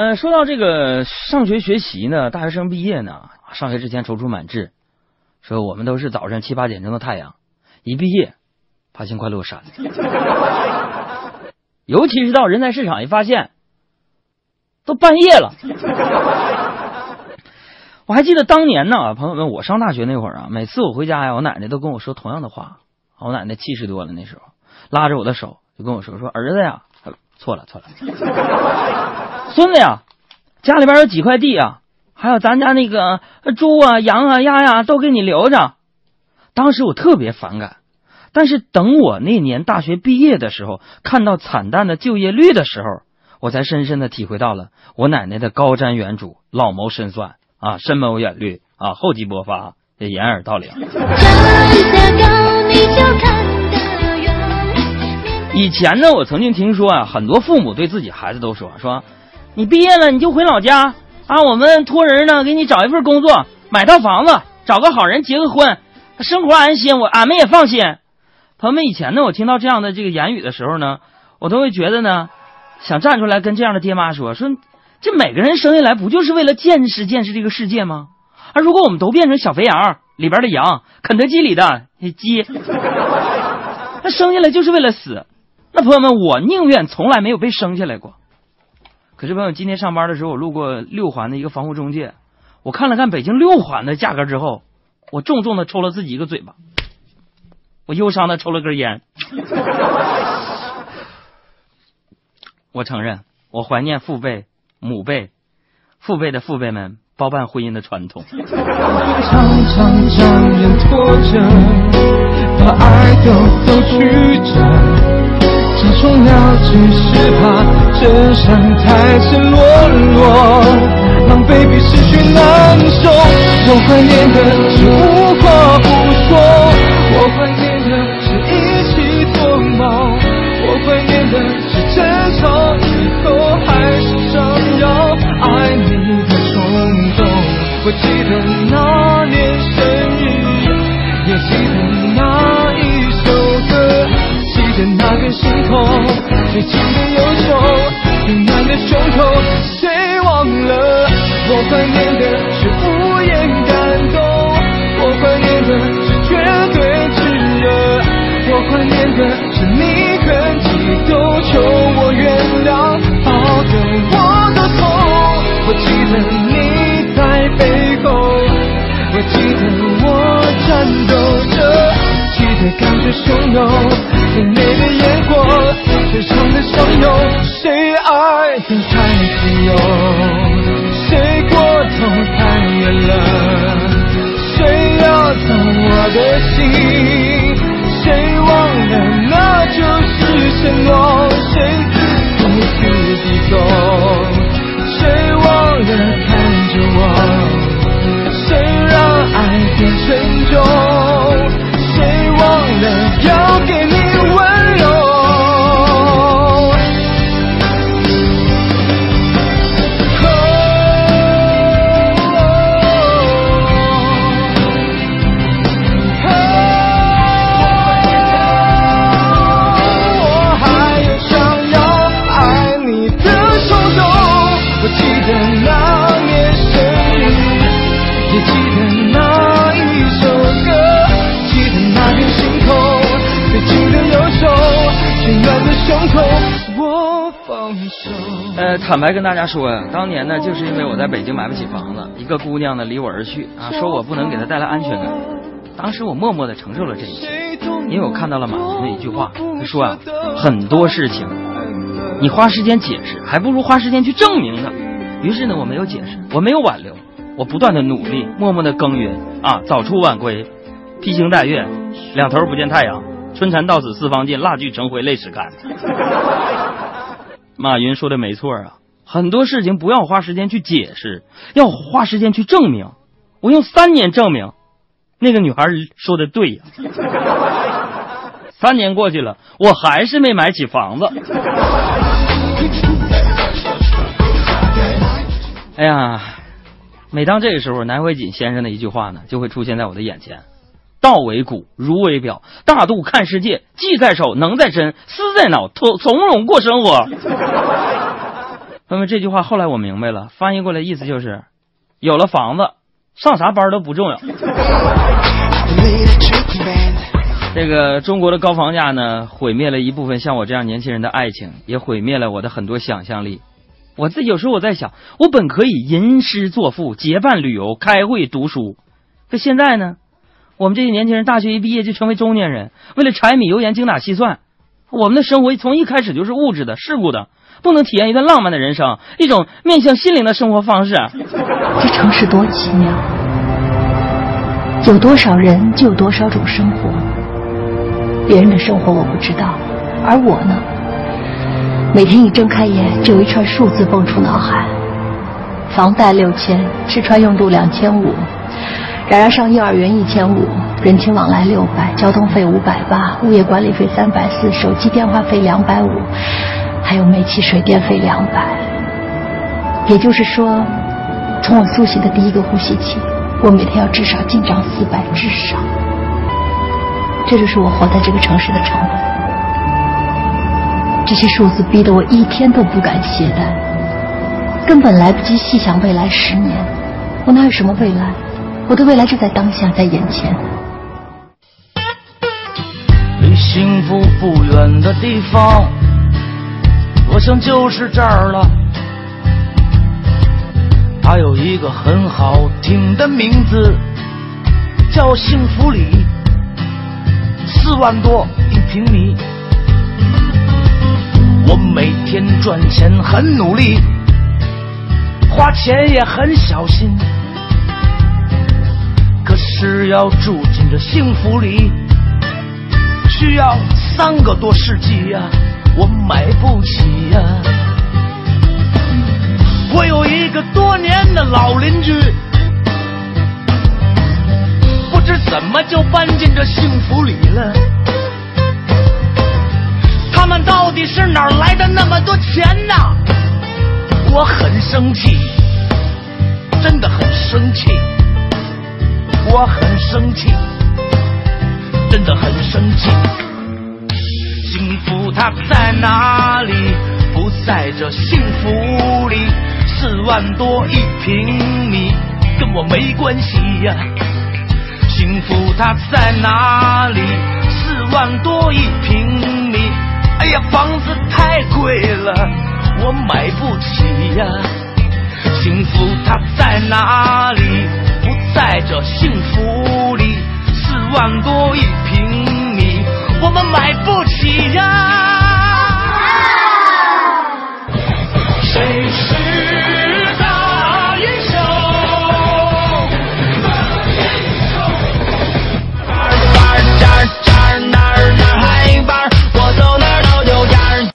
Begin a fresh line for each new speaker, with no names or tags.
呃，说到这个上学学习呢，大学生毕业呢，上学之前踌躇满志，说我们都是早上七八点钟的太阳，一毕业，发现快落山了。尤其是到人才市场一发现，都半夜了。我还记得当年呢，朋友们，我上大学那会儿啊，每次我回家呀，我奶奶都跟我说同样的话。我奶奶七十多了，那时候拉着我的手就跟我说：“说儿子呀，错了错了，孙子呀，家里边有几块地啊，还有咱家那个猪啊、羊啊、鸭呀，都给你留着。”当时我特别反感，但是等我那年大学毕业的时候，看到惨淡的就业率的时候，我才深深的体会到了我奶奶的高瞻远瞩、老谋深算啊、深谋远虑啊、厚积薄发、掩耳盗铃。以前呢，我曾经听说啊，很多父母对自己孩子都说说，你毕业了你就回老家啊，我们托人呢给你找一份工作，买套房子，找个好人结个婚，生活安心，我俺们也放心。朋友们，以前呢，我听到这样的这个言语的时候呢，我都会觉得呢，想站出来跟这样的爹妈说说，这每个人生下来不就是为了见识见识这个世界吗？而如果我们都变成小肥羊里边的羊，肯德基里的鸡，那生下来就是为了死。那朋友们，我宁愿从来没有被生下来过。可是朋友，今天上班的时候，我路过六环的一个房屋中介，我看了看北京六环的价格之后，我重重的抽了自己一个嘴巴，我忧伤的抽了根烟。我承认，我怀念父辈、母辈、父辈的父辈们包办婚姻的传统。
常常让人拖着，把爱都都曲折。假装了，只是怕真相太赤裸裸，狼狈比失去难受。我怀念的是无话不说，我怀念的是一起做梦，我怀念的是争吵以后还是想要爱你的冲动。我记得那年生日，也记得那一，记得那片星空，最紧的忧愁，最暖的胸口，谁忘了？我怀念的是无言感动，我怀念的是绝对炙热，我怀念的是你很激动，求我原谅，抱得我都痛。我记得你在背后，我记得我颤抖，最感觉汹涌，最美的烟火，最长的相拥，谁爱得太自由，谁过头太远了，
呃，坦白跟大家说呀，当年呢，就是因为我在北京买不起房子，一个姑娘呢离我而去啊，说我不能给她带来安全感。当时我默默的承受了这一切，因为我看到了马云的一句话，他说啊，很多事情你花时间解释，还不如花时间去证明呢。于是呢，我没有解释，我没有挽留，我不断的努力，默默的耕耘啊，早出晚归，披星戴月，两头不见太阳，春蚕到死丝方尽，蜡炬成灰泪始干。马云说的没错啊，很多事情不要花时间去解释，要花时间去证明。我用三年证明，那个女孩说的对呀。三年过去了，我还是没买起房子。哎呀，每当这个时候，南怀瑾先生的一句话呢，就会出现在我的眼前：道为骨，儒为表，大度看世界，技在手，能在身，思在脑，从从容过生活。那么这句话后来我明白了，翻译过来意思就是，有了房子，上啥班都不重要。这个中国的高房价呢，毁灭了一部分像我这样年轻人的爱情，也毁灭了我的很多想象力。我自己有时候我在想，我本可以吟诗作赋、结伴旅游、开会读书，可现在呢，我们这些年轻人大学一毕业就成为中年人，为了柴米油盐精打细算，我们的生活从一开始就是物质的、世故的，不能体验一段浪漫的人生，一种面向心灵的生活方式。
这城市多奇妙，有多少人就有多少种生活。别人的生活我不知道，而我呢，每天一睁开眼，就有一串数字蹦出脑海：房贷六千，吃穿用度两千五，然而上幼儿园一千五，人情往来六百，交通费五百八，物业管理费三百四，手机电话费两百五，还有煤气水电费两百。也就是说，从我苏醒的第一个呼吸起，我每天要至少进账四百，至少。这就是我活在这个城市的成本。这些数字逼得我一天都不敢懈怠，根本来不及细想未来十年。我哪有什么未来？我的未来就在当下，在眼前。
离幸福不远的地方，我想就是这儿了。它有一个很好听的名字，叫幸福里。四万多一平米，我每天赚钱很努力，花钱也很小心。只要住进这幸福里，需要三个多世纪呀、我买不起呀、我有一个多年的老邻居。不知怎么就搬进这幸福里了？他们到底是哪儿来的那么多钱呐？我很生气，真的很生气，我很生气，真的很生气。幸福它在哪里？不在这幸福里，四万多一平米，跟我没关系呀、幸福它在哪里？四万多一平米，哎呀，房子太贵了，我买不起呀。幸福它在哪里？不在这幸福里，四万多一平米，我们买不起呀。